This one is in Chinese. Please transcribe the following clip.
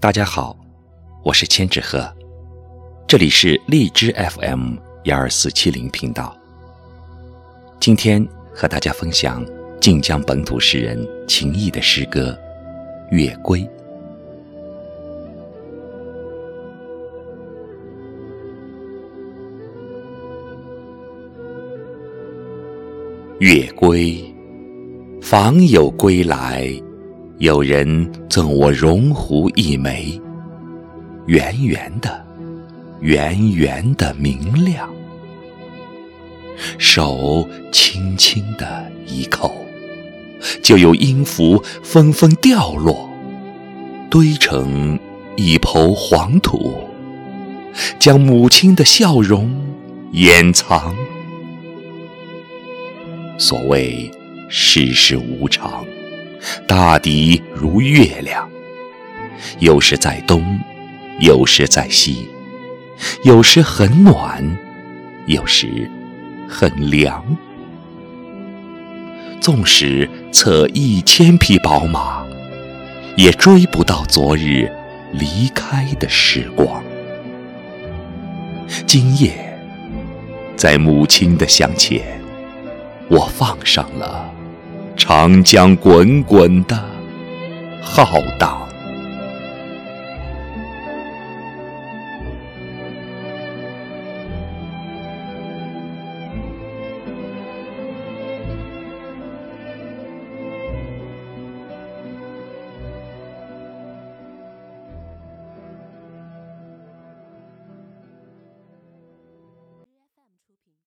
大家好，我是千纸鹤，这里是荔枝 FM 幺二四七零频道。今天和大家分享晋江本土诗人秦毅的诗歌《月归》。月归，访友归来。有人赠我绒壶一枚，圆圆的，圆圆的明亮。手轻轻的一扣，就有音符纷纷掉落，堆成一抔黄土，将母亲的笑容掩藏。所谓世事无常。大抵如月亮，有时在东，有时在西，有时很暖，有时很凉。纵使策一千匹宝马，也追不到昨日离开的时光。今夜，在母亲的向前，我放上了。长江滚滚的浩荡。